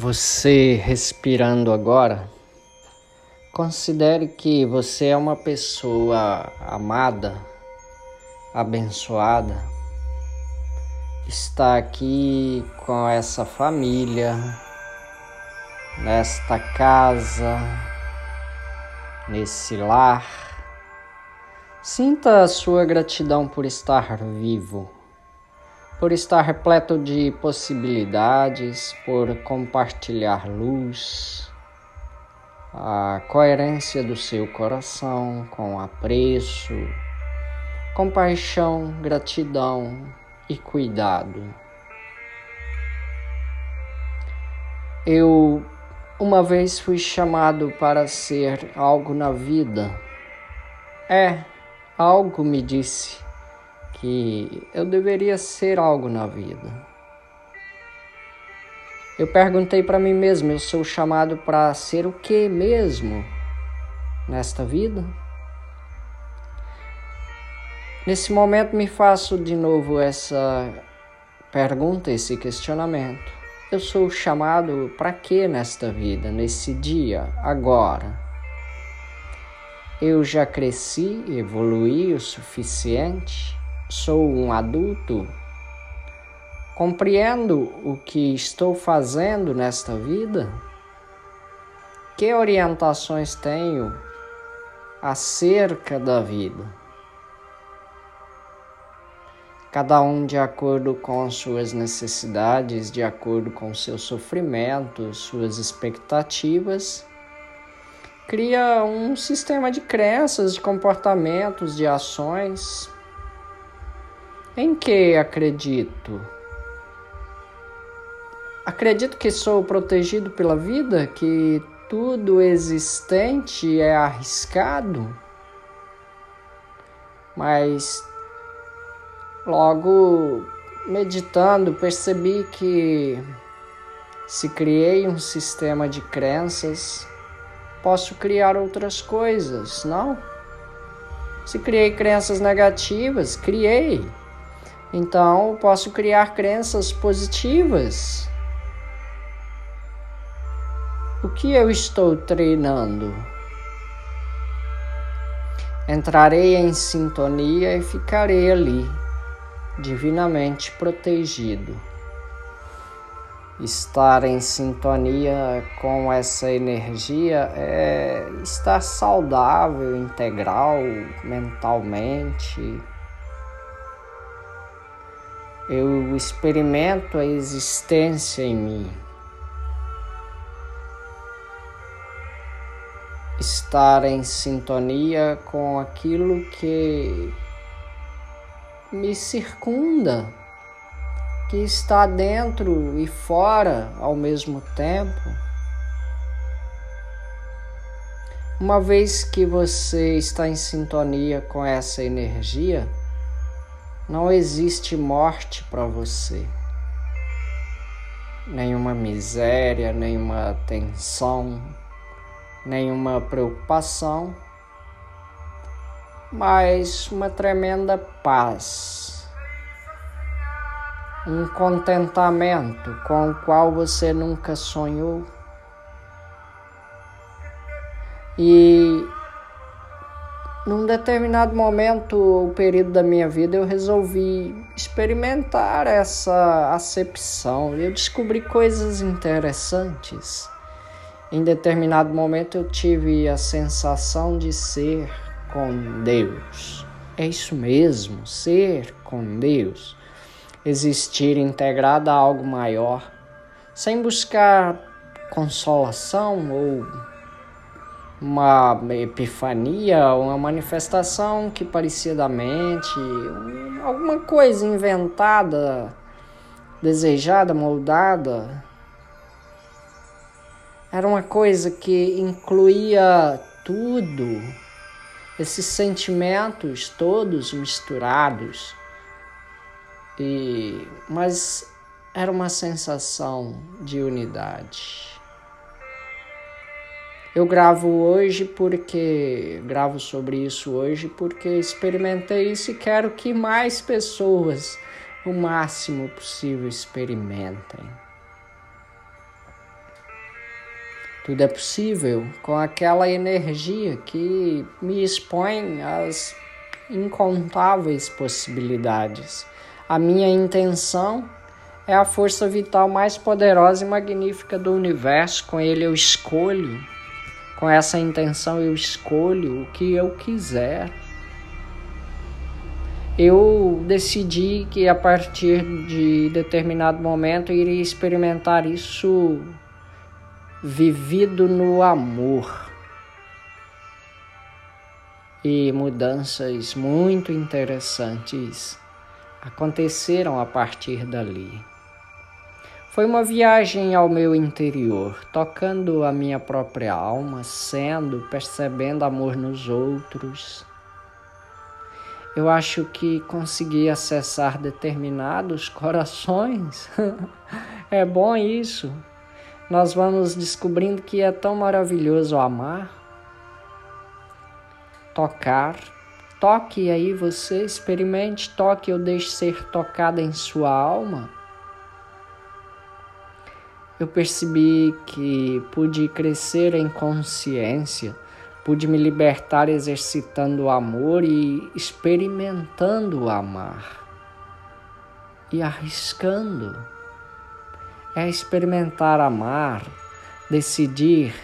Você respirando agora, considere que você é uma pessoa amada, abençoada, está aqui com essa família, nesta casa, nesse lar. Sinta a sua gratidão por estar vivo por estar repleto de possibilidades, por compartilhar luz, a coerência do seu coração com apreço, compaixão, gratidão e cuidado. Eu uma vez fui chamado para ser algo na vida. É, algo me disse que eu deveria ser algo na vida. Eu perguntei para mim mesmo: eu sou chamado para ser o que mesmo nesta vida? Nesse momento me faço de novo essa pergunta, esse questionamento. Eu sou chamado para quê nesta vida, nesse dia, agora? Eu já cresci, evoluí o suficiente? Sou um adulto, compreendo o que estou fazendo nesta vida? Que orientações tenho acerca da vida? Cada um de acordo com suas necessidades, de acordo com seu sofrimento, suas expectativas, cria um sistema de crenças, de comportamentos, de ações em que acredito? Acredito que sou protegido pela vida, que tudo existente é arriscado, mas logo meditando percebi que se criei um sistema de crenças, posso criar outras coisas, não? Se criei crenças negativas, criei. Então, posso criar crenças positivas. O que eu estou treinando? Entrarei em sintonia e ficarei ali, divinamente protegido. Estar em sintonia com essa energia é estar saudável, integral, mentalmente eu experimento a existência em mim. Estar em sintonia com aquilo que me circunda, que está dentro e fora ao mesmo tempo. Uma vez que você está em sintonia com essa energia, não existe morte para você. Nenhuma miséria, nenhuma tensão, nenhuma preocupação, mas uma tremenda paz. Um contentamento com o qual você nunca sonhou. E num determinado momento ou período da minha vida eu resolvi experimentar essa acepção e eu descobri coisas interessantes. Em determinado momento eu tive a sensação de ser com Deus. É isso mesmo, ser com Deus. Existir integrado a algo maior, sem buscar consolação ou uma epifania, uma manifestação que parecia da mente, alguma coisa inventada, desejada, moldada. Era uma coisa que incluía tudo, esses sentimentos todos misturados. E mas era uma sensação de unidade. Eu gravo hoje porque gravo sobre isso hoje porque experimentei isso e quero que mais pessoas o máximo possível experimentem. Tudo é possível com aquela energia que me expõe às incontáveis possibilidades. A minha intenção é a força vital mais poderosa e magnífica do universo. Com ele eu escolho, com essa intenção eu escolho o que eu quiser. Eu decidi que a partir de determinado momento eu iria experimentar isso vivido no amor e mudanças muito interessantes aconteceram a partir dali. Foi uma viagem ao meu interior, tocando a minha própria alma, sendo, percebendo amor nos outros. Eu acho que consegui acessar determinados corações. é bom isso. Nós vamos descobrindo que é tão maravilhoso amar, tocar. Toque aí você, experimente, toque ou deixe ser tocada em sua alma eu percebi que pude crescer em consciência, pude me libertar exercitando o amor e experimentando amar e arriscando. É experimentar amar, decidir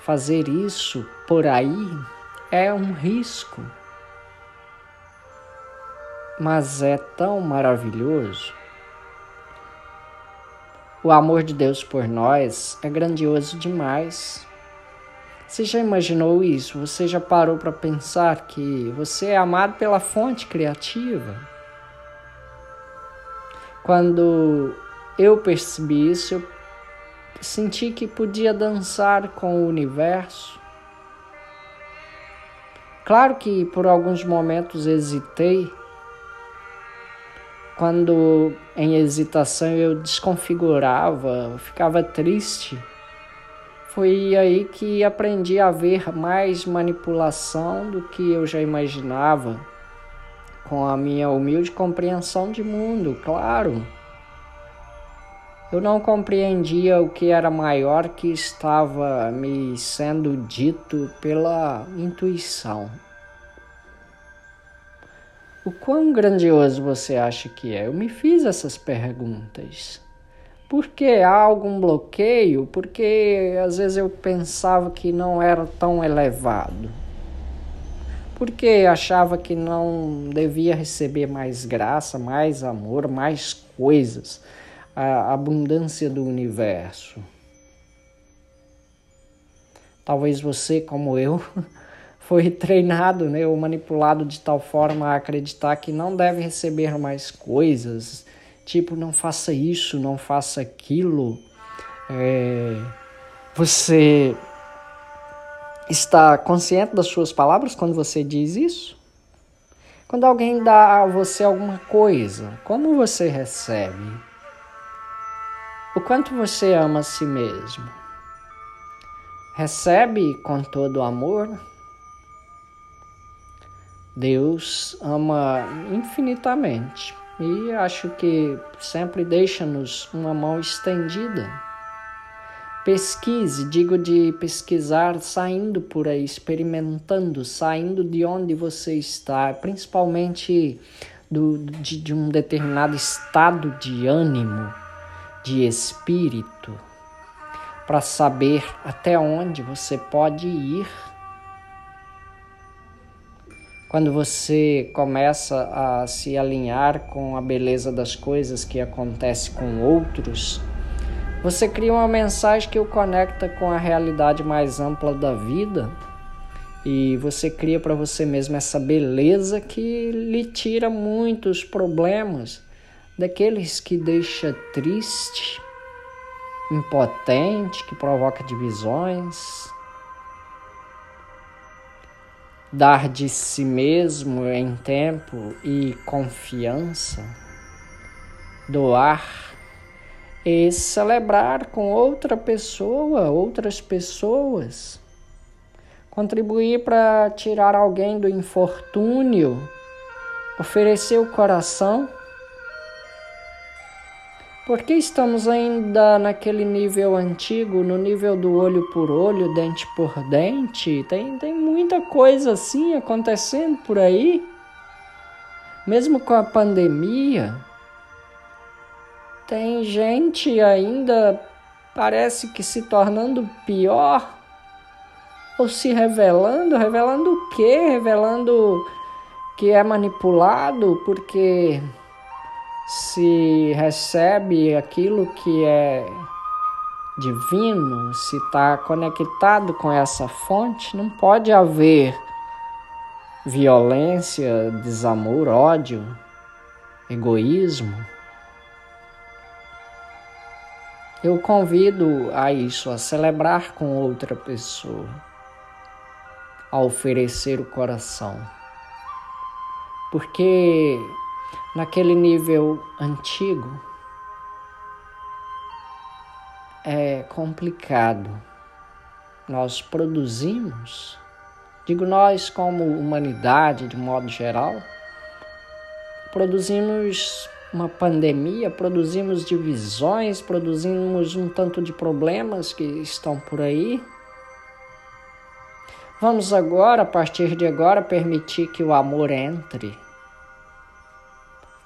fazer isso por aí é um risco, mas é tão maravilhoso. O amor de Deus por nós é grandioso demais. Você já imaginou isso? Você já parou para pensar que você é amado pela fonte criativa? Quando eu percebi isso, eu senti que podia dançar com o universo. Claro que por alguns momentos hesitei quando em hesitação eu desconfigurava, ficava triste, foi aí que aprendi a ver mais manipulação do que eu já imaginava, com a minha humilde compreensão de mundo, claro. Eu não compreendia o que era maior que estava me sendo dito pela intuição. O quão grandioso você acha que é? Eu me fiz essas perguntas. Por que há algum bloqueio? Porque às vezes eu pensava que não era tão elevado. Porque achava que não devia receber mais graça, mais amor, mais coisas, a abundância do universo. Talvez você, como eu, foi treinado né, ou manipulado de tal forma a acreditar que não deve receber mais coisas, tipo, não faça isso, não faça aquilo. É, você está consciente das suas palavras quando você diz isso? Quando alguém dá a você alguma coisa, como você recebe? O quanto você ama a si mesmo? Recebe com todo amor? Deus ama infinitamente e acho que sempre deixa-nos uma mão estendida. Pesquise, digo de pesquisar, saindo por aí, experimentando, saindo de onde você está, principalmente do, de, de um determinado estado de ânimo, de espírito, para saber até onde você pode ir quando você começa a se alinhar com a beleza das coisas que acontece com outros, você cria uma mensagem que o conecta com a realidade mais ampla da vida e você cria para você mesmo essa beleza que lhe tira muitos problemas daqueles que deixa triste, impotente, que provoca divisões, dar de si mesmo em tempo e confiança, doar e celebrar com outra pessoa, outras pessoas, contribuir para tirar alguém do infortúnio, oferecer o coração. Por que estamos ainda naquele nível antigo, no nível do olho por olho, dente por dente? Tem, tem muita coisa assim acontecendo por aí. Mesmo com a pandemia, tem gente ainda parece que se tornando pior ou se revelando, revelando o quê? Revelando que é manipulado porque se recebe aquilo que é divino, se está conectado com essa fonte, não pode haver violência, desamor, ódio, egoísmo. Eu convido a isso, a celebrar com outra pessoa, a oferecer o coração. Porque naquele nível antigo, é complicado. Nós produzimos, digo nós como humanidade de modo geral, produzimos uma pandemia, produzimos divisões, produzimos um tanto de problemas que estão por aí. Vamos agora, a partir de agora, permitir que o amor entre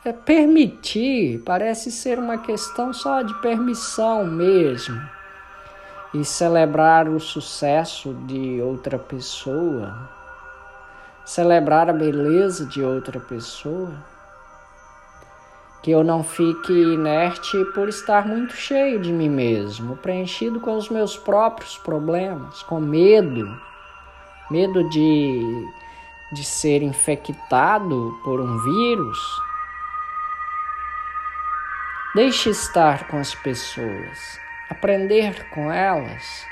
é permitir parece ser uma questão só de permissão mesmo. E celebrar o sucesso de outra pessoa, celebrar a beleza de outra pessoa. Que eu não fique inerte por estar muito cheio de mim mesmo, preenchido com os meus próprios problemas, com medo, medo de, de ser infectado por um vírus Deixe estar com as pessoas, aprender com elas.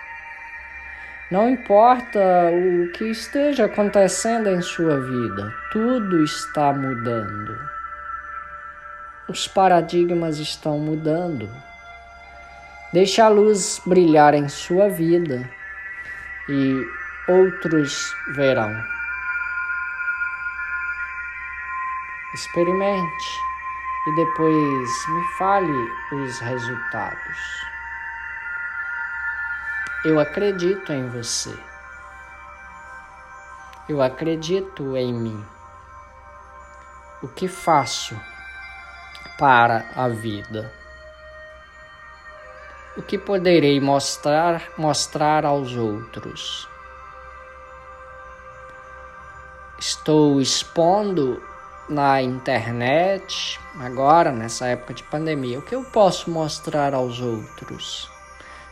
Não importa o que esteja acontecendo em sua vida, tudo está mudando. Os paradigmas estão mudando. Deixe a luz brilhar em sua vida e outros verão. Experimente e depois me fale os resultados. Eu acredito em você. Eu acredito em mim. O que faço para a vida? O que poderei mostrar mostrar aos outros? Estou expondo na internet, agora nessa época de pandemia, o que eu posso mostrar aos outros?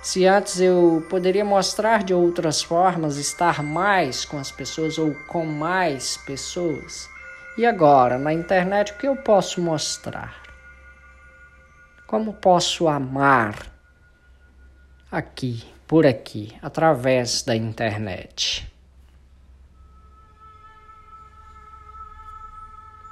Se antes eu poderia mostrar de outras formas, estar mais com as pessoas ou com mais pessoas, e agora na internet o que eu posso mostrar? Como posso amar aqui, por aqui, através da internet?